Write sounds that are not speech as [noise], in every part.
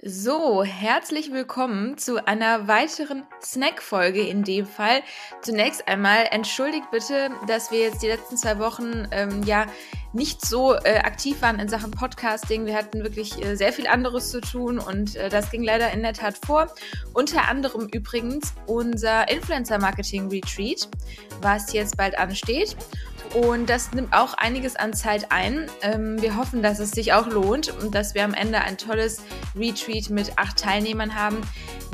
So, herzlich willkommen zu einer weiteren Snack-Folge in dem Fall. Zunächst einmal entschuldigt bitte, dass wir jetzt die letzten zwei Wochen ähm, ja nicht so äh, aktiv waren in Sachen Podcasting. Wir hatten wirklich äh, sehr viel anderes zu tun und äh, das ging leider in der Tat vor. Unter anderem übrigens unser Influencer-Marketing-Retreat, was jetzt bald ansteht. Und das nimmt auch einiges an Zeit ein. Ähm, wir hoffen, dass es sich auch lohnt und dass wir am Ende ein tolles Retreat mit acht Teilnehmern haben.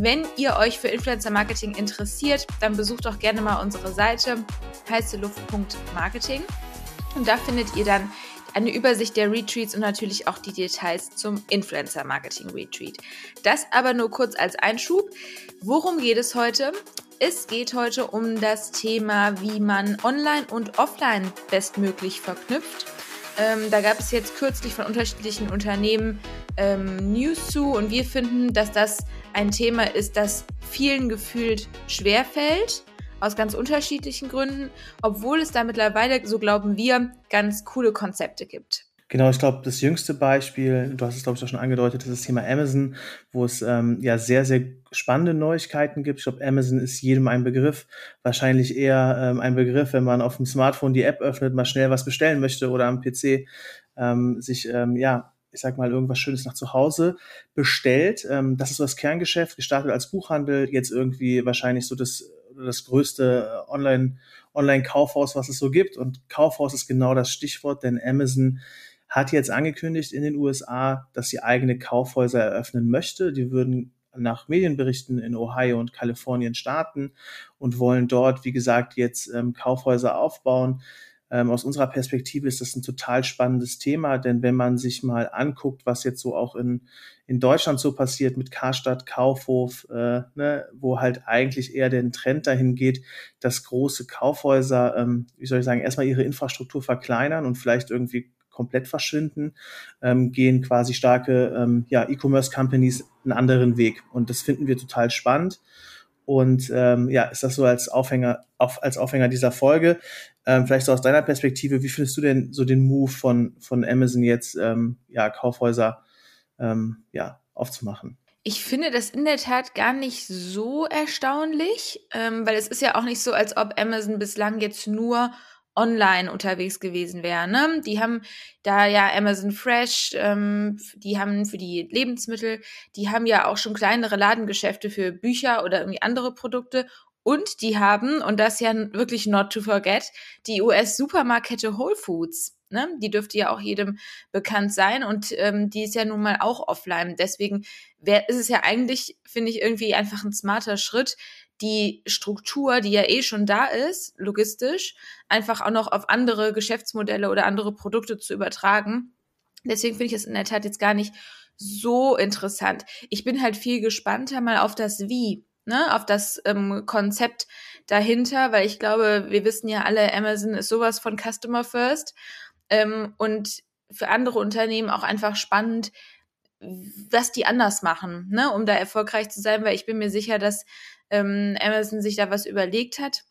Wenn ihr euch für Influencer Marketing interessiert, dann besucht doch gerne mal unsere Seite heißeluft.marketing. Und da findet ihr dann eine Übersicht der Retreats und natürlich auch die Details zum Influencer Marketing Retreat. Das aber nur kurz als Einschub. Worum geht es heute? Es geht heute um das Thema, wie man online und offline bestmöglich verknüpft. Ähm, da gab es jetzt kürzlich von unterschiedlichen Unternehmen ähm, News zu und wir finden, dass das ein Thema ist, das vielen gefühlt schwerfällt, aus ganz unterschiedlichen Gründen, obwohl es da mittlerweile, so glauben wir, ganz coole Konzepte gibt. Genau, ich glaube, das jüngste Beispiel, du hast es, glaube ich, auch schon angedeutet, ist das Thema Amazon, wo es ähm, ja sehr, sehr spannende Neuigkeiten gibt. Ich glaube, Amazon ist jedem ein Begriff. Wahrscheinlich eher ähm, ein Begriff, wenn man auf dem Smartphone die App öffnet, mal schnell was bestellen möchte oder am PC ähm, sich, ähm, ja, ich sag mal, irgendwas Schönes nach zu Hause bestellt. Ähm, das ist so das Kerngeschäft, gestartet als Buchhandel, jetzt irgendwie wahrscheinlich so das, das größte Online- Online-Kaufhaus, was es so gibt. Und Kaufhaus ist genau das Stichwort, denn Amazon hat jetzt angekündigt in den USA, dass sie eigene Kaufhäuser eröffnen möchte. Die würden nach Medienberichten in Ohio und Kalifornien starten und wollen dort, wie gesagt, jetzt ähm, Kaufhäuser aufbauen. Ähm, aus unserer Perspektive ist das ein total spannendes Thema, denn wenn man sich mal anguckt, was jetzt so auch in, in Deutschland so passiert mit Karstadt, Kaufhof, äh, ne, wo halt eigentlich eher der Trend dahin geht, dass große Kaufhäuser, ähm, wie soll ich sagen, erstmal ihre Infrastruktur verkleinern und vielleicht irgendwie komplett verschwinden, ähm, gehen quasi starke ähm, ja, E-Commerce-Companies einen anderen Weg. Und das finden wir total spannend. Und ähm, ja, ist das so als Aufhänger, auf, als Aufhänger dieser Folge. Ähm, vielleicht so aus deiner Perspektive, wie findest du denn so den Move von, von Amazon jetzt, ähm, ja, Kaufhäuser ähm, ja, aufzumachen? Ich finde das in der Tat gar nicht so erstaunlich, ähm, weil es ist ja auch nicht so, als ob Amazon bislang jetzt nur online unterwegs gewesen wäre. Ne? Die haben da ja Amazon Fresh, ähm, die haben für die Lebensmittel, die haben ja auch schon kleinere Ladengeschäfte für Bücher oder irgendwie andere Produkte. Und die haben, und das ja wirklich not to forget, die US-Supermarktkette Whole Foods. Ne? Die dürfte ja auch jedem bekannt sein und ähm, die ist ja nun mal auch offline. Deswegen wär, ist es ja eigentlich, finde ich, irgendwie einfach ein smarter Schritt, die Struktur, die ja eh schon da ist, logistisch, einfach auch noch auf andere Geschäftsmodelle oder andere Produkte zu übertragen. Deswegen finde ich es in der Tat jetzt gar nicht so interessant. Ich bin halt viel gespannter mal auf das Wie, ne, auf das ähm, Konzept dahinter, weil ich glaube, wir wissen ja alle, Amazon ist sowas von Customer First ähm, und für andere Unternehmen auch einfach spannend, was die anders machen, ne, um da erfolgreich zu sein, weil ich bin mir sicher, dass ähm, Amazon sich da was überlegt hat.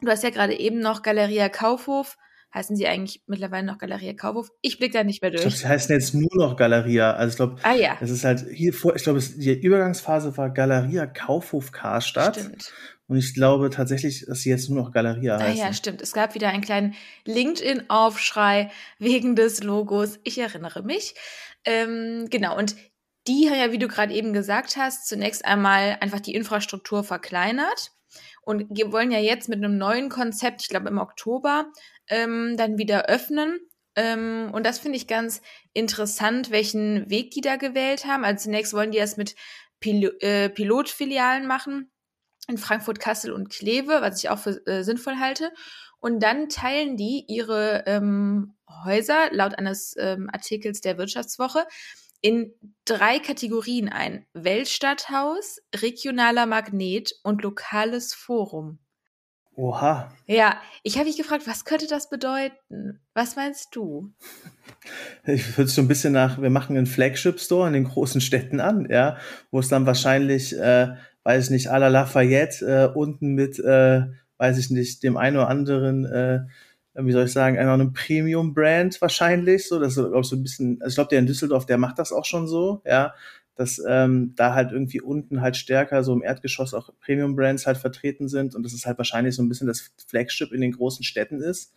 Du hast ja gerade eben noch Galeria Kaufhof. Heißen sie eigentlich mittlerweile noch Galeria Kaufhof? Ich blicke da nicht mehr durch. Ich glaube, sie heißen jetzt nur noch Galeria. Also ich glaube, ah, ja. es ist halt hier vor, ich glaube, die Übergangsphase war Galeria Kaufhof Karstadt. Stimmt. Und ich glaube tatsächlich, dass sie jetzt nur noch Galeria heißen. Ah ja, stimmt. Es gab wieder einen kleinen LinkedIn-Aufschrei wegen des Logos. Ich erinnere mich. Ähm, genau, und die haben ja, wie du gerade eben gesagt hast, zunächst einmal einfach die Infrastruktur verkleinert. Und wir wollen ja jetzt mit einem neuen Konzept, ich glaube im Oktober, ähm, dann wieder öffnen. Ähm, und das finde ich ganz interessant, welchen Weg die da gewählt haben. Also zunächst wollen die das mit Pil äh, Pilotfilialen machen in Frankfurt, Kassel und Kleve, was ich auch für äh, sinnvoll halte. Und dann teilen die ihre ähm, Häuser laut eines ähm, Artikels der Wirtschaftswoche in drei Kategorien ein. Weltstadthaus, regionaler Magnet und lokales Forum. Oha. Ja, ich habe mich gefragt, was könnte das bedeuten? Was meinst du? Ich würde so ein bisschen nach, wir machen einen Flagship-Store in den großen Städten an, ja, wo es dann wahrscheinlich, äh, weiß ich nicht, à la Lafayette äh, unten mit, äh, weiß ich nicht, dem einen oder anderen äh, wie soll ich sagen, einer einem Premium-Brand wahrscheinlich. So, das ist, glaube ich, so ein bisschen, also ich glaube, der in Düsseldorf, der macht das auch schon so, ja, dass ähm, da halt irgendwie unten halt stärker so im Erdgeschoss auch Premium-Brands halt vertreten sind und dass es halt wahrscheinlich so ein bisschen das Flagship in den großen Städten ist.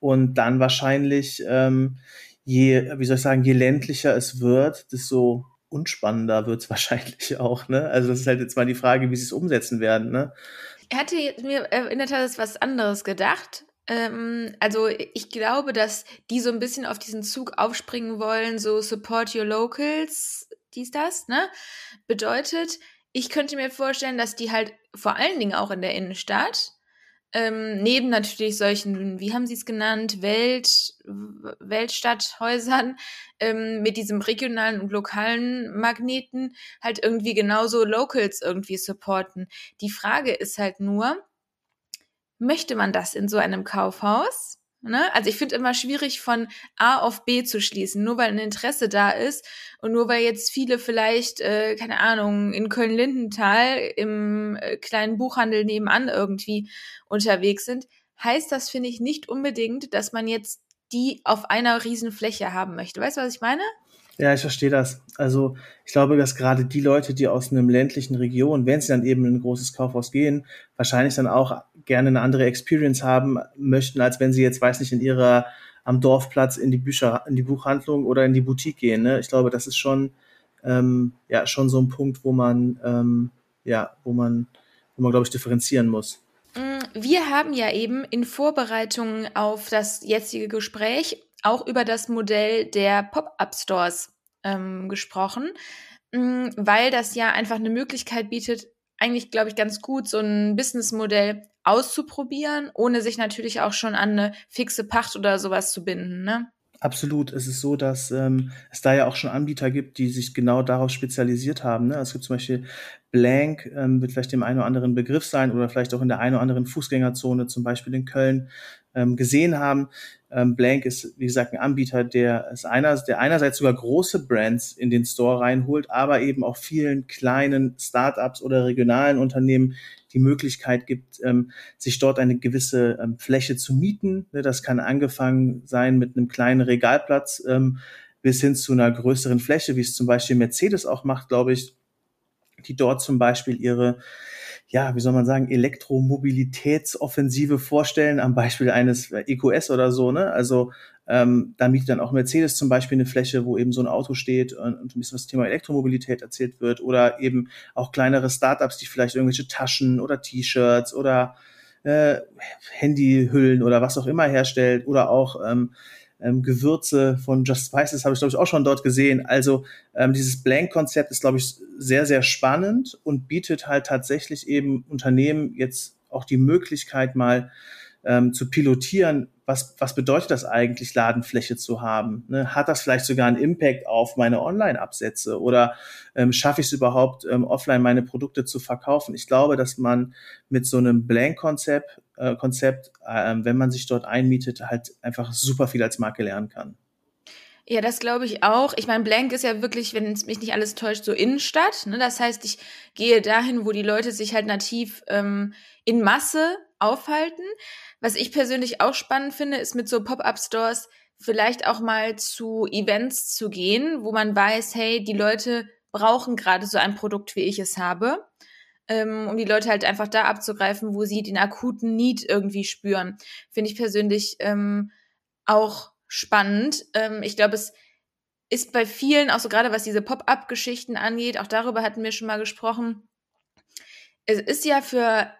Und dann wahrscheinlich, ähm, je, wie soll ich sagen, je ländlicher es wird, desto unspannender wird es [laughs] wahrscheinlich auch. Ne? Also das ist halt jetzt mal die Frage, wie sie es umsetzen werden. Ne? Er hatte mir in der Tat was anderes gedacht. Ähm, also ich glaube, dass die so ein bisschen auf diesen Zug aufspringen wollen, so Support Your Locals, dies, das, ne? Bedeutet, ich könnte mir vorstellen, dass die halt vor allen Dingen auch in der Innenstadt, ähm, neben natürlich solchen, wie haben sie es genannt, Welt, Weltstadthäusern, ähm, mit diesem regionalen und lokalen Magneten halt irgendwie genauso Locals irgendwie supporten. Die Frage ist halt nur, möchte man das in so einem Kaufhaus? Ne? Also ich finde immer schwierig von A auf B zu schließen, nur weil ein Interesse da ist und nur weil jetzt viele vielleicht, äh, keine Ahnung, in Köln-Lindenthal im äh, kleinen Buchhandel nebenan irgendwie unterwegs sind, heißt das, finde ich, nicht unbedingt, dass man jetzt die auf einer riesen Fläche haben möchte. Weißt du, was ich meine? Ja, ich verstehe das. Also ich glaube, dass gerade die Leute, die aus einem ländlichen Region, wenn sie dann eben in ein großes Kaufhaus gehen, wahrscheinlich dann auch gerne eine andere Experience haben möchten, als wenn sie jetzt, weiß nicht, in ihrer am Dorfplatz in die Bücher, in die Buchhandlung oder in die Boutique gehen. Ne? Ich glaube, das ist schon ähm, ja schon so ein Punkt, wo man ähm, ja, wo man, wo man glaube ich differenzieren muss. Mm, wir haben ja eben in Vorbereitung auf das jetzige Gespräch auch über das Modell der Pop-up-Stores ähm, gesprochen, mh, weil das ja einfach eine Möglichkeit bietet, eigentlich, glaube ich, ganz gut, so ein Businessmodell auszuprobieren, ohne sich natürlich auch schon an eine fixe Pacht oder sowas zu binden. Ne? Absolut. Es ist so, dass ähm, es da ja auch schon Anbieter gibt, die sich genau darauf spezialisiert haben. Ne? Es gibt zum Beispiel Blank, ähm, wird vielleicht dem einen oder anderen Begriff sein oder vielleicht auch in der einen oder anderen Fußgängerzone, zum Beispiel in Köln, ähm, gesehen haben. Ähm, Blank ist, wie gesagt, ein Anbieter, der, ist einer, der einerseits sogar große Brands in den Store reinholt, aber eben auch vielen kleinen Startups oder regionalen Unternehmen die Möglichkeit gibt, ähm, sich dort eine gewisse ähm, Fläche zu mieten. Ne, das kann angefangen sein mit einem kleinen Regalplatz ähm, bis hin zu einer größeren Fläche, wie es zum Beispiel Mercedes auch macht, glaube ich, die dort zum Beispiel ihre ja, wie soll man sagen, Elektromobilitätsoffensive vorstellen, am Beispiel eines EQS oder so, ne? Also ähm, da mietet dann auch Mercedes zum Beispiel eine Fläche, wo eben so ein Auto steht und, und ein bisschen das Thema Elektromobilität erzählt wird oder eben auch kleinere Startups, die vielleicht irgendwelche Taschen oder T-Shirts oder äh, Handyhüllen oder was auch immer herstellt oder auch ähm, ähm, Gewürze von Just Spices habe ich, glaube ich, auch schon dort gesehen. Also ähm, dieses Blank-Konzept ist, glaube ich, sehr, sehr spannend und bietet halt tatsächlich eben Unternehmen jetzt auch die Möglichkeit, mal ähm, zu pilotieren, was, was bedeutet das eigentlich, Ladenfläche zu haben? Ne? Hat das vielleicht sogar einen Impact auf meine Online-Absätze oder ähm, schaffe ich es überhaupt, ähm, offline meine Produkte zu verkaufen? Ich glaube, dass man mit so einem Blank-Konzept, äh, Konzept, äh, wenn man sich dort einmietet, halt einfach super viel als Marke lernen kann. Ja, das glaube ich auch. Ich meine, Blank ist ja wirklich, wenn es mich nicht alles täuscht, so Innenstadt. Ne? Das heißt, ich gehe dahin, wo die Leute sich halt nativ ähm, in Masse aufhalten. Was ich persönlich auch spannend finde, ist mit so Pop-up-Stores vielleicht auch mal zu Events zu gehen, wo man weiß, hey, die Leute brauchen gerade so ein Produkt, wie ich es habe, ähm, um die Leute halt einfach da abzugreifen, wo sie den akuten Need irgendwie spüren. Finde ich persönlich ähm, auch spannend. Ähm, ich glaube, es ist bei vielen, auch so gerade was diese Pop-up-Geschichten angeht, auch darüber hatten wir schon mal gesprochen. Es ist ja für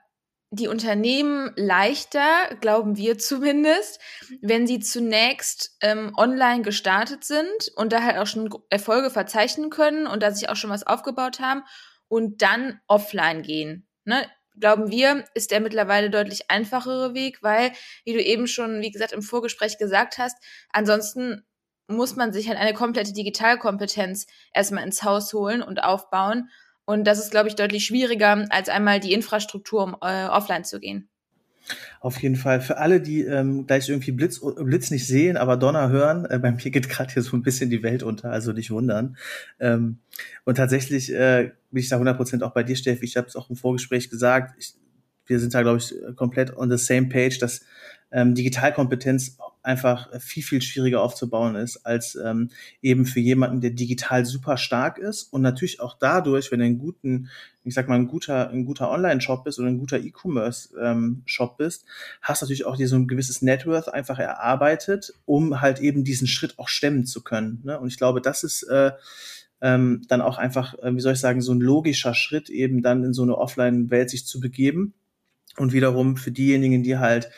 die Unternehmen leichter, glauben wir [laughs] zumindest, wenn sie zunächst ähm, online gestartet sind und da halt auch schon Erfolge verzeichnen können und da sich auch schon was aufgebaut haben und dann offline gehen. Ne? Glauben wir, ist der mittlerweile deutlich einfachere Weg, weil, wie du eben schon, wie gesagt, im Vorgespräch gesagt hast, ansonsten muss man sich halt eine komplette Digitalkompetenz erstmal ins Haus holen und aufbauen. Und das ist, glaube ich, deutlich schwieriger, als einmal die Infrastruktur, um äh, offline zu gehen. Auf jeden Fall. Für alle, die ähm, gleich irgendwie Blitz, Blitz nicht sehen, aber Donner hören, äh, bei mir geht [laughs] gerade hier so ein bisschen die Welt unter, also nicht wundern. Ähm, und tatsächlich äh, bin ich da 100% auch bei dir, Steffi. Ich habe es auch im Vorgespräch gesagt. Ich, wir sind da, glaube ich, komplett on the same page, dass ähm, Digitalkompetenz einfach viel, viel schwieriger aufzubauen ist, als ähm, eben für jemanden, der digital super stark ist und natürlich auch dadurch, wenn du einen guten, ich sag mal, ein guter, ein guter Online-Shop bist oder ein guter E-Commerce-Shop ähm, bist, hast natürlich auch dir so ein gewisses Networth einfach erarbeitet, um halt eben diesen Schritt auch stemmen zu können. Ne? Und ich glaube, das ist äh, ähm, dann auch einfach, äh, wie soll ich sagen, so ein logischer Schritt, eben dann in so eine Offline-Welt sich zu begeben. Und wiederum für diejenigen, die halt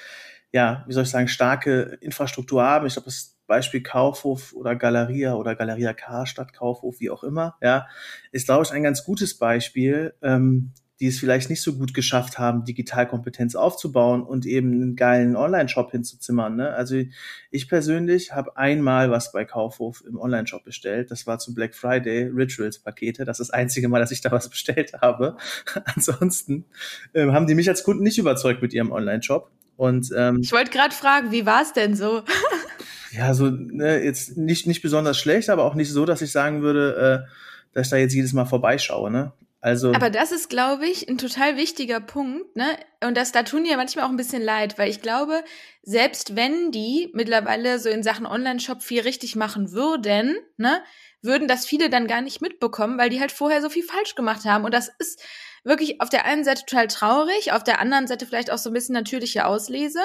ja, wie soll ich sagen, starke Infrastruktur haben. Ich glaube, das Beispiel Kaufhof oder Galeria oder Galeria Karstadt Kaufhof, wie auch immer, ja, ist, glaube ich, ein ganz gutes Beispiel, ähm, die es vielleicht nicht so gut geschafft haben, Digitalkompetenz aufzubauen und eben einen geilen Online-Shop hinzuzimmern. Ne? Also ich persönlich habe einmal was bei Kaufhof im Online-Shop bestellt. Das war zu Black Friday Rituals-Pakete. Das ist das einzige Mal, dass ich da was bestellt habe. [laughs] Ansonsten ähm, haben die mich als Kunden nicht überzeugt mit ihrem Online-Shop. Und ähm, ich wollte gerade fragen, wie war es denn so? [laughs] ja, so ne, jetzt nicht nicht besonders schlecht, aber auch nicht so, dass ich sagen würde, äh, dass ich da jetzt jedes Mal vorbeischaue. Ne? Also. Aber das ist, glaube ich, ein total wichtiger Punkt, ne? Und das da tun die ja manchmal auch ein bisschen leid, weil ich glaube, selbst wenn die mittlerweile so in Sachen Online-Shop viel richtig machen würden, ne, würden das viele dann gar nicht mitbekommen, weil die halt vorher so viel falsch gemacht haben. Und das ist wirklich auf der einen Seite total traurig, auf der anderen Seite vielleicht auch so ein bisschen natürliche Auslese.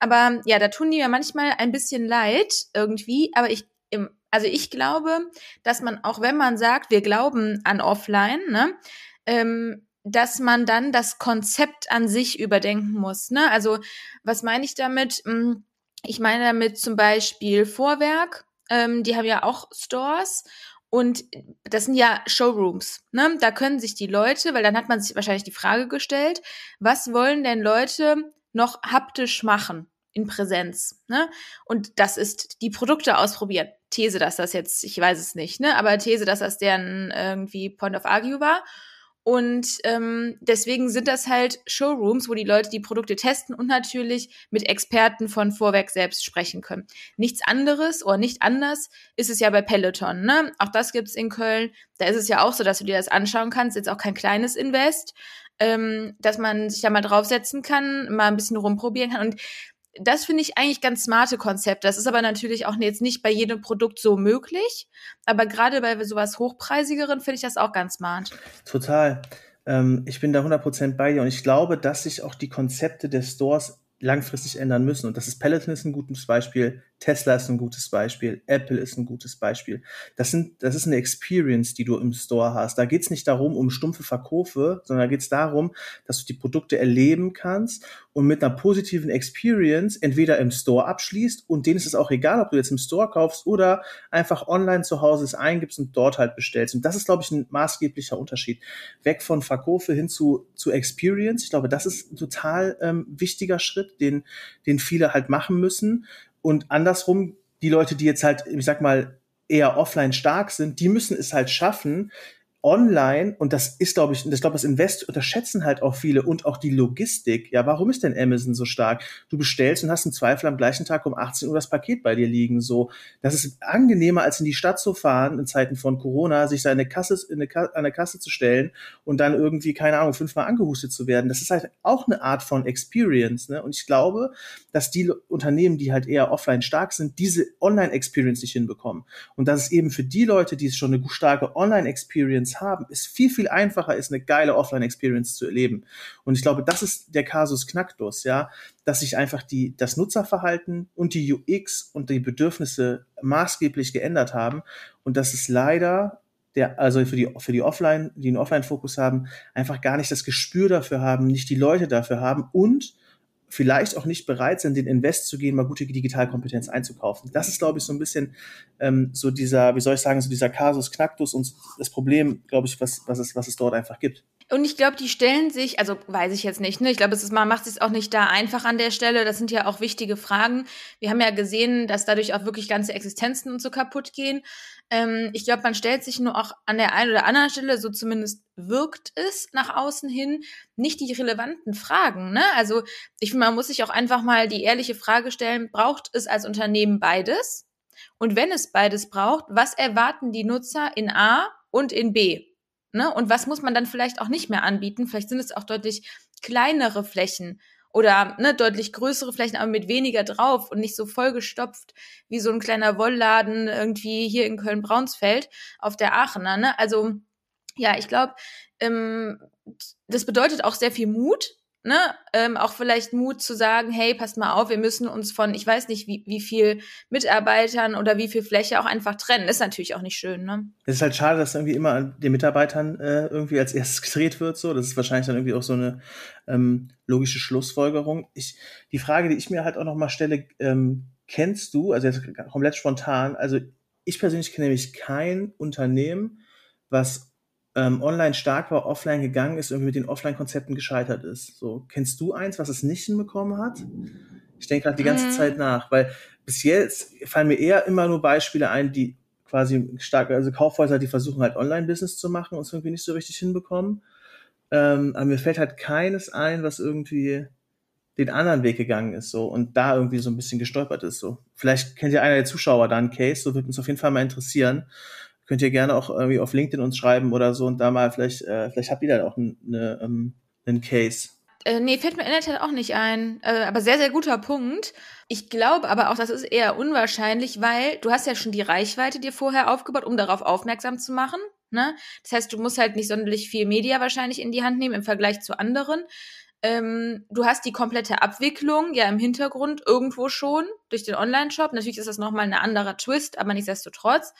Aber ja, da tun die ja manchmal ein bisschen leid irgendwie. Aber ich, also ich glaube, dass man auch wenn man sagt, wir glauben an Offline, ne, ähm, dass man dann das Konzept an sich überdenken muss. Ne? Also was meine ich damit? Hm, ich meine damit zum Beispiel Vorwerk. Ähm, die haben ja auch Stores und das sind ja Showrooms. Ne? Da können sich die Leute, weil dann hat man sich wahrscheinlich die Frage gestellt, was wollen denn Leute noch haptisch machen in Präsenz? Ne? Und das ist die Produkte ausprobieren. These, dass das jetzt, ich weiß es nicht, ne? aber These, dass das deren irgendwie Point of Argue war. Und ähm, deswegen sind das halt Showrooms, wo die Leute die Produkte testen und natürlich mit Experten von Vorwerk selbst sprechen können. Nichts anderes oder nicht anders ist es ja bei Peloton. Ne? Auch das gibt's in Köln. Da ist es ja auch so, dass du dir das anschauen kannst. Jetzt auch kein kleines Invest, ähm, dass man sich da mal draufsetzen kann, mal ein bisschen rumprobieren kann. Und das finde ich eigentlich ganz smarte Konzepte. Das ist aber natürlich auch jetzt nicht bei jedem Produkt so möglich. Aber gerade bei sowas Hochpreisigeren finde ich das auch ganz smart. Total. Ähm, ich bin da 100% bei dir und ich glaube, dass sich auch die Konzepte der Stores langfristig ändern müssen. Und das ist Peloton ist ein gutes Beispiel, Tesla ist ein gutes Beispiel, Apple ist ein gutes Beispiel. Das, sind, das ist eine Experience, die du im Store hast. Da geht es nicht darum, um stumpfe Verkäufe, sondern da geht es darum, dass du die Produkte erleben kannst und mit einer positiven Experience entweder im Store abschließt und denen ist es auch egal, ob du jetzt im Store kaufst oder einfach online zu Hause es eingibst und dort halt bestellst. Und das ist, glaube ich, ein maßgeblicher Unterschied. Weg von Verkäufe hin zu, zu Experience. Ich glaube, das ist ein total ähm, wichtiger Schritt, den, den viele halt machen müssen. Und andersrum, die Leute, die jetzt halt, ich sag mal, eher offline stark sind, die müssen es halt schaffen, online, und das ist, glaube ich, das glaube das Invest unterschätzen halt auch viele und auch die Logistik. Ja, warum ist denn Amazon so stark? Du bestellst und hast im Zweifel am gleichen Tag um 18 Uhr das Paket bei dir liegen. So, das ist angenehmer, als in die Stadt zu fahren in Zeiten von Corona, sich seine Kasse in eine, an eine Kasse zu stellen und dann irgendwie, keine Ahnung, fünfmal angehustet zu werden. Das ist halt auch eine Art von Experience. Ne? Und ich glaube, dass die Unternehmen, die halt eher offline stark sind, diese Online-Experience nicht hinbekommen. Und dass es eben für die Leute, die schon eine starke Online-Experience haben, es viel, viel einfacher ist, eine geile Offline-Experience zu erleben. Und ich glaube, das ist der Kasus Knacktus, ja, dass sich einfach die, das Nutzerverhalten und die UX und die Bedürfnisse maßgeblich geändert haben und dass es leider der, also für die, für die Offline, die einen Offline-Fokus haben, einfach gar nicht das Gespür dafür haben, nicht die Leute dafür haben und vielleicht auch nicht bereit sind, den Invest zu gehen, mal gute Digitalkompetenz einzukaufen. Das ist, glaube ich, so ein bisschen ähm, so dieser, wie soll ich sagen, so dieser Kasus Knacktus und das Problem, glaube ich, was, was, es, was es dort einfach gibt. Und ich glaube, die stellen sich, also weiß ich jetzt nicht, ne? Ich glaube, es ist, man macht es auch nicht da einfach an der Stelle. Das sind ja auch wichtige Fragen. Wir haben ja gesehen, dass dadurch auch wirklich ganze Existenzen und so kaputt gehen. Ähm, ich glaube, man stellt sich nur auch an der einen oder anderen Stelle, so zumindest wirkt es nach außen hin, nicht die relevanten Fragen. Ne? Also ich finde, man muss sich auch einfach mal die ehrliche Frage stellen, braucht es als Unternehmen beides? Und wenn es beides braucht, was erwarten die Nutzer in A und in B? Ne? Und was muss man dann vielleicht auch nicht mehr anbieten? Vielleicht sind es auch deutlich kleinere Flächen oder ne, deutlich größere Flächen, aber mit weniger drauf und nicht so vollgestopft wie so ein kleiner Wollladen irgendwie hier in Köln-Braunsfeld auf der Aachener. Ne? Also ja, ich glaube, ähm, das bedeutet auch sehr viel Mut, ne, ähm, auch vielleicht Mut zu sagen, hey, passt mal auf, wir müssen uns von, ich weiß nicht, wie, wie viel Mitarbeitern oder wie viel Fläche auch einfach trennen. Ist natürlich auch nicht schön, ne? Es ist halt schade, dass irgendwie immer den Mitarbeitern äh, irgendwie als erstes [laughs] gedreht wird, so. Das ist wahrscheinlich dann irgendwie auch so eine ähm, logische Schlussfolgerung. Ich, die Frage, die ich mir halt auch noch mal stelle, ähm, kennst du, also jetzt komplett spontan, also ich persönlich kenne nämlich kein Unternehmen, was ähm, online stark war, offline gegangen ist, irgendwie mit den Offline-Konzepten gescheitert ist. So, kennst du eins, was es nicht hinbekommen hat? Ich denke gerade die ganze mhm. Zeit nach, weil bis jetzt fallen mir eher immer nur Beispiele ein, die quasi stark, also Kaufhäuser, die versuchen halt Online-Business zu machen und es irgendwie nicht so richtig hinbekommen. Ähm, aber mir fällt halt keines ein, was irgendwie den anderen Weg gegangen ist so und da irgendwie so ein bisschen gestolpert ist so. Vielleicht kennt ja einer der Zuschauer da einen Case, so wird uns auf jeden Fall mal interessieren könnt ihr gerne auch irgendwie auf LinkedIn uns schreiben oder so und da mal vielleicht, äh, vielleicht habt ihr dann auch eine, ähm, einen Case. Äh, nee, fällt mir in der Tat auch nicht ein. Äh, aber sehr, sehr guter Punkt. Ich glaube aber auch, das ist eher unwahrscheinlich, weil du hast ja schon die Reichweite dir vorher aufgebaut, um darauf aufmerksam zu machen. Ne? Das heißt, du musst halt nicht sonderlich viel Media wahrscheinlich in die Hand nehmen im Vergleich zu anderen. Ähm, du hast die komplette Abwicklung ja im Hintergrund irgendwo schon durch den Online-Shop. Natürlich ist das nochmal ein anderer Twist, aber nichtsdestotrotz.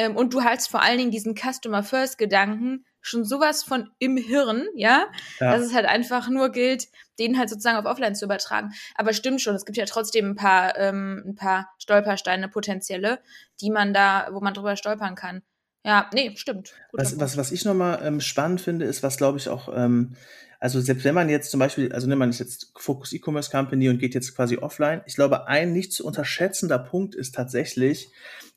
Ähm, und du hast vor allen Dingen diesen Customer First Gedanken schon sowas von im Hirn, ja? ja, dass es halt einfach nur gilt, den halt sozusagen auf Offline zu übertragen. Aber stimmt schon, es gibt ja trotzdem ein paar, ähm, ein paar Stolpersteine potenzielle, die man da, wo man drüber stolpern kann. Ja, nee, stimmt. was, was, was ich nochmal ähm, spannend finde, ist, was glaube ich auch, ähm, also selbst wenn man jetzt zum Beispiel, also nimmt man jetzt Focus E-Commerce Company und geht jetzt quasi offline, ich glaube, ein nicht zu unterschätzender Punkt ist tatsächlich,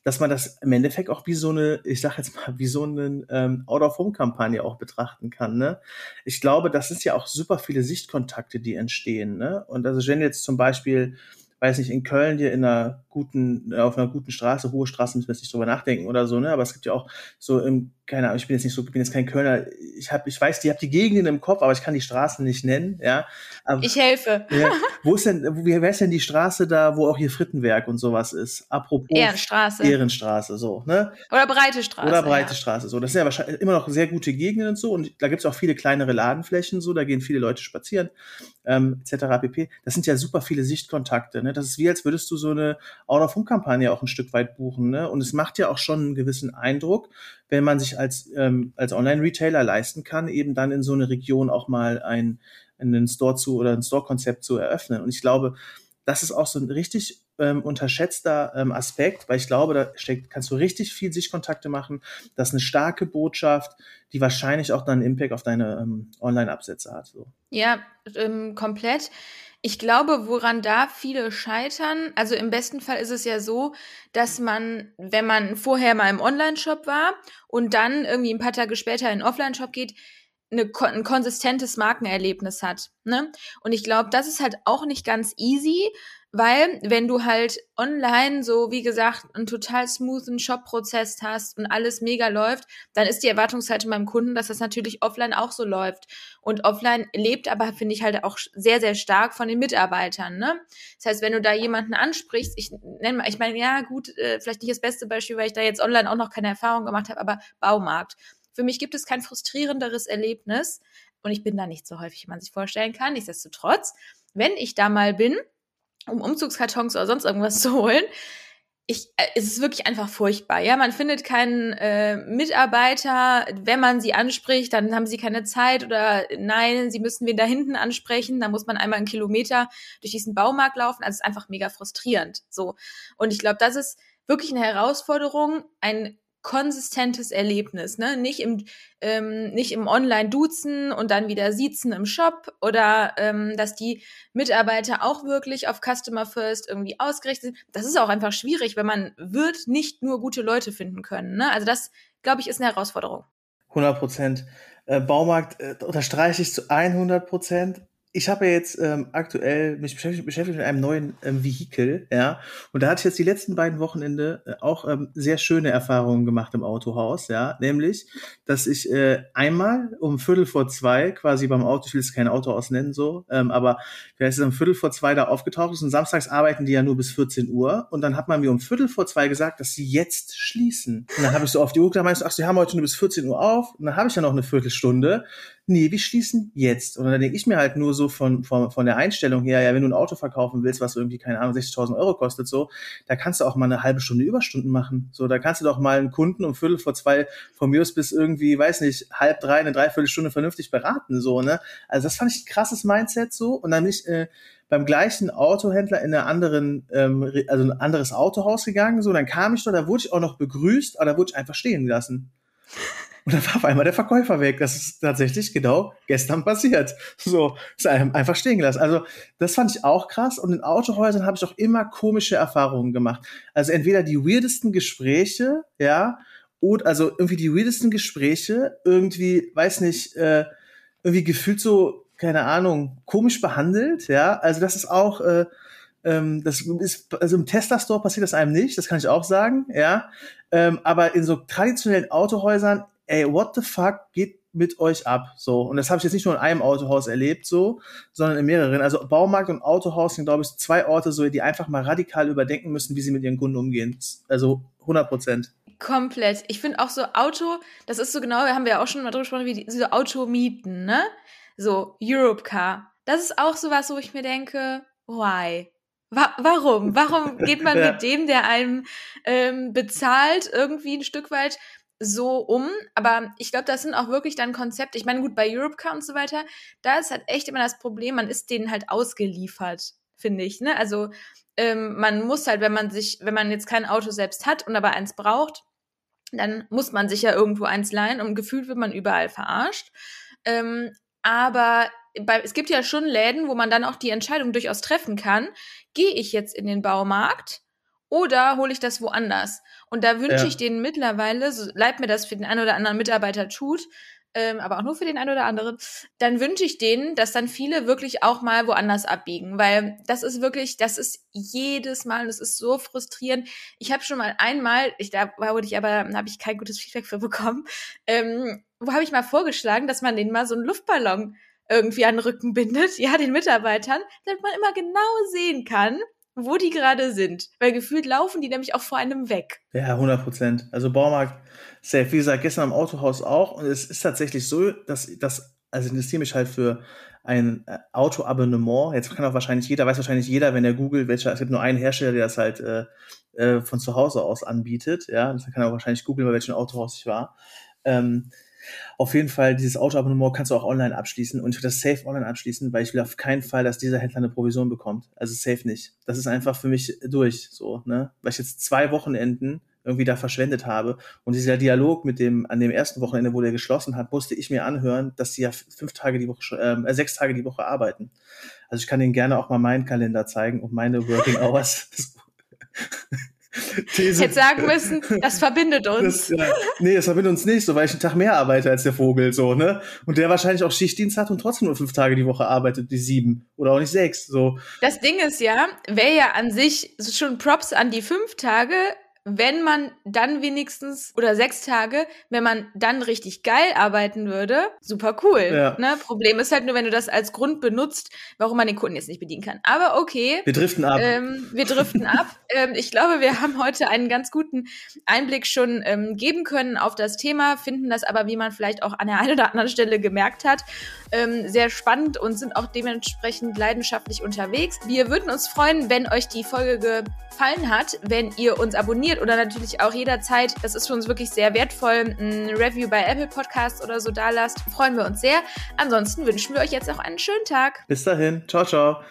dass man das im Endeffekt auch wie so eine, ich sag jetzt mal, wie so eine ähm, Out-of-Home-Kampagne auch betrachten kann. Ne? Ich glaube, das ist ja auch super viele Sichtkontakte, die entstehen. Ne? Und also wenn jetzt zum Beispiel weiß nicht, in Köln dir in einer guten, auf einer guten Straße, hohe Straßen müssen wir jetzt nicht drüber nachdenken oder so, ne? Aber es gibt ja auch so im, keine Ahnung, ich bin jetzt nicht so, bin jetzt kein Kölner, ich habe, ich weiß, die habe die Gegenden im Kopf, aber ich kann die Straßen nicht nennen, ja. Aber, ich helfe. Ja, [laughs] wo ist denn, wie wer ist denn die Straße da, wo auch hier Frittenwerk und sowas ist? Apropos Ehrenstraße. Ehrenstraße, so, ne? Oder Breite Straße. Oder Breite ja. Straße, so. Das sind ja wahrscheinlich immer noch sehr gute Gegenden und so und da gibt's auch viele kleinere Ladenflächen, so, da gehen viele Leute spazieren, ähm, etc. pp. Das sind ja super viele Sichtkontakte, ne? Das ist wie, als würdest du so eine Out-of-Home-Kampagne auch ein Stück weit buchen. Ne? Und es macht ja auch schon einen gewissen Eindruck, wenn man sich als, ähm, als Online-Retailer leisten kann, eben dann in so eine Region auch mal ein, einen Store zu oder ein Store-Konzept zu eröffnen. Und ich glaube, das ist auch so ein richtig ähm, unterschätzter ähm, Aspekt, weil ich glaube, da steckt, kannst du richtig viel Sichtkontakte machen. Das ist eine starke Botschaft, die wahrscheinlich auch dann einen Impact auf deine ähm, Online-Absätze hat. So. Ja, ähm, komplett. Ich glaube, woran da viele scheitern, also im besten Fall ist es ja so, dass man, wenn man vorher mal im Online-Shop war und dann irgendwie ein paar Tage später in den Offline-Shop geht, eine, ein konsistentes Markenerlebnis hat. Ne? Und ich glaube, das ist halt auch nicht ganz easy, weil wenn du halt online so, wie gesagt, einen total smoothen Shop-Prozess hast und alles mega läuft, dann ist die Erwartungshaltung beim Kunden, dass das natürlich offline auch so läuft. Und offline lebt aber, finde ich, halt auch sehr, sehr stark von den Mitarbeitern. Ne? Das heißt, wenn du da jemanden ansprichst, ich nenne mal, ich meine, ja gut, äh, vielleicht nicht das beste Beispiel, weil ich da jetzt online auch noch keine Erfahrung gemacht habe, aber Baumarkt. Für mich gibt es kein frustrierenderes Erlebnis und ich bin da nicht so häufig, wie man sich vorstellen kann. Nichtsdestotrotz, wenn ich da mal bin, um Umzugskartons oder sonst irgendwas [laughs] zu holen. Ich, äh, es ist wirklich einfach furchtbar. Ja, man findet keinen äh, Mitarbeiter. Wenn man sie anspricht, dann haben sie keine Zeit oder nein, sie müssen wen da hinten ansprechen. Da muss man einmal einen Kilometer durch diesen Baumarkt laufen. Also es ist einfach mega frustrierend. So. Und ich glaube, das ist wirklich eine Herausforderung, ein konsistentes Erlebnis, ne? Nicht im, ähm, nicht im Online-Duzen und dann wieder Siezen im Shop oder ähm, dass die Mitarbeiter auch wirklich auf Customer First irgendwie ausgerichtet sind. Das ist auch einfach schwierig, wenn man wird nicht nur gute Leute finden können. Ne? Also das, glaube ich, ist eine Herausforderung. 100 Prozent. Äh, Baumarkt äh, unterstreiche ich zu 100 Prozent. Ich habe jetzt ähm, aktuell mich beschäftigt, beschäftigt mit einem neuen ähm, Vehikel, ja. Und da hatte ich jetzt die letzten beiden Wochenende äh, auch ähm, sehr schöne Erfahrungen gemacht im Autohaus, ja. Nämlich, dass ich äh, einmal um Viertel vor zwei quasi beim Auto, ich will jetzt kein Autohaus nennen, so, ähm, aber wer ist um Viertel vor zwei da aufgetaucht ist und samstags arbeiten die ja nur bis 14 Uhr und dann hat man mir um Viertel vor zwei gesagt, dass sie jetzt schließen. Und dann habe ich so auf die Uhr du, ach, sie haben heute nur bis 14 Uhr auf und dann habe ich ja noch eine Viertelstunde nee, wir schließen jetzt. Und dann denke ich mir halt nur so von, von, von der Einstellung her, ja, wenn du ein Auto verkaufen willst, was irgendwie, keine Ahnung, 60.000 Euro kostet, so, da kannst du auch mal eine halbe Stunde Überstunden machen. So, da kannst du doch mal einen Kunden um Viertel vor zwei von mir aus bis irgendwie, weiß nicht, halb drei, eine Dreiviertelstunde vernünftig beraten, so, ne? Also das fand ich ein krasses Mindset so. Und dann bin ich, äh, beim gleichen Autohändler in einer anderen, ähm, also ein anderes Autohaus gegangen, so, dann kam ich dort, da wurde ich auch noch begrüßt, aber da wurde ich einfach stehen gelassen. Und dann war auf einmal der Verkäufer weg. Das ist tatsächlich genau gestern passiert. So, ist einfach stehen gelassen. Also, das fand ich auch krass. Und in Autohäusern habe ich auch immer komische Erfahrungen gemacht. Also entweder die weirdesten Gespräche, ja, oder also irgendwie die weirdesten Gespräche, irgendwie, weiß nicht, äh, irgendwie gefühlt so, keine Ahnung, komisch behandelt, ja. Also das ist auch, äh, ähm, das ist, also im Tesla-Store passiert das einem nicht, das kann ich auch sagen, ja. Ähm, aber in so traditionellen Autohäusern ey, what the fuck geht mit euch ab? So. Und das habe ich jetzt nicht nur in einem Autohaus erlebt, so, sondern in mehreren. Also Baumarkt und Autohaus sind, glaube ich, zwei Orte, so, die einfach mal radikal überdenken müssen, wie sie mit ihren Kunden umgehen. Also 100 Prozent. Komplett. Ich finde auch so Auto, das ist so genau, haben wir ja auch schon mal drüber gesprochen, wie diese Automieten, ne? So, Europcar. Das ist auch sowas, wo ich mir denke, why? Wa warum? Warum geht man ja. [laughs] mit dem, der einem ähm, bezahlt, irgendwie ein Stück weit so um. Aber ich glaube, das sind auch wirklich dann Konzepte. Ich meine, gut, bei Europcar und so weiter, da ist halt echt immer das Problem, man ist denen halt ausgeliefert, finde ich. Ne? Also ähm, man muss halt, wenn man sich, wenn man jetzt kein Auto selbst hat und aber eins braucht, dann muss man sich ja irgendwo eins leihen und gefühlt wird man überall verarscht. Ähm, aber bei, es gibt ja schon Läden, wo man dann auch die Entscheidung durchaus treffen kann, gehe ich jetzt in den Baumarkt oder hole ich das woanders? Und da wünsche ja. ich denen mittlerweile, so leid mir das für den einen oder anderen Mitarbeiter tut, ähm, aber auch nur für den einen oder anderen, dann wünsche ich denen, dass dann viele wirklich auch mal woanders abbiegen, weil das ist wirklich, das ist jedes Mal, das ist so frustrierend. Ich habe schon mal einmal, ich da wurde ich aber, habe ich kein gutes Feedback für bekommen, ähm, wo habe ich mal vorgeschlagen, dass man denen mal so einen Luftballon irgendwie an den Rücken bindet, [laughs] ja, den Mitarbeitern, damit man immer genau sehen kann, wo die gerade sind. Weil gefühlt laufen die nämlich auch vor einem weg. Ja, 100 Prozent. Also Baumarkt, safe. Wie gesagt, gestern am Autohaus auch. Und es ist tatsächlich so, dass das, also ich interessiere mich halt für ein äh, Autoabonnement. Jetzt kann auch wahrscheinlich jeder, weiß wahrscheinlich jeder, wenn er googelt, welcher, es gibt nur einen Hersteller, der das halt äh, äh, von zu Hause aus anbietet. Ja, das kann er wahrscheinlich googeln, bei welchem Autohaus ich war. Ähm, auf jeden Fall, dieses Autoabonnement kannst du auch online abschließen und ich will das safe online abschließen, weil ich will auf keinen Fall, dass dieser Händler eine Provision bekommt. Also safe nicht. Das ist einfach für mich durch, so, ne? Weil ich jetzt zwei Wochenenden irgendwie da verschwendet habe. Und dieser Dialog mit dem, an dem ersten Wochenende, wo der geschlossen hat, musste ich mir anhören, dass sie ja fünf Tage die Woche, äh, sechs Tage die Woche arbeiten. Also ich kann Ihnen gerne auch mal meinen Kalender zeigen und meine Working [laughs] Hours. These. Hätte sagen müssen, das verbindet uns. Das, ja, nee, das verbindet uns nicht, so weil ich einen Tag mehr arbeite als der Vogel, so, ne? Und der wahrscheinlich auch Schichtdienst hat und trotzdem nur fünf Tage die Woche arbeitet, die sieben oder auch nicht sechs, so. Das Ding ist ja, wäre ja an sich schon Props an die fünf Tage, wenn man dann wenigstens oder sechs Tage, wenn man dann richtig geil arbeiten würde, super cool. Ja. Ne? Problem ist halt nur, wenn du das als Grund benutzt, warum man den Kunden jetzt nicht bedienen kann. Aber okay. Wir driften ab. Ähm, wir driften ab. [laughs] Ähm, ich glaube, wir haben heute einen ganz guten Einblick schon ähm, geben können auf das Thema, finden das aber, wie man vielleicht auch an der einen oder anderen Stelle gemerkt hat, ähm, sehr spannend und sind auch dementsprechend leidenschaftlich unterwegs. Wir würden uns freuen, wenn euch die Folge gefallen hat, wenn ihr uns abonniert oder natürlich auch jederzeit, das ist für uns wirklich sehr wertvoll, ein Review bei Apple Podcasts oder so da lasst. Freuen wir uns sehr. Ansonsten wünschen wir euch jetzt auch einen schönen Tag. Bis dahin. Ciao, ciao.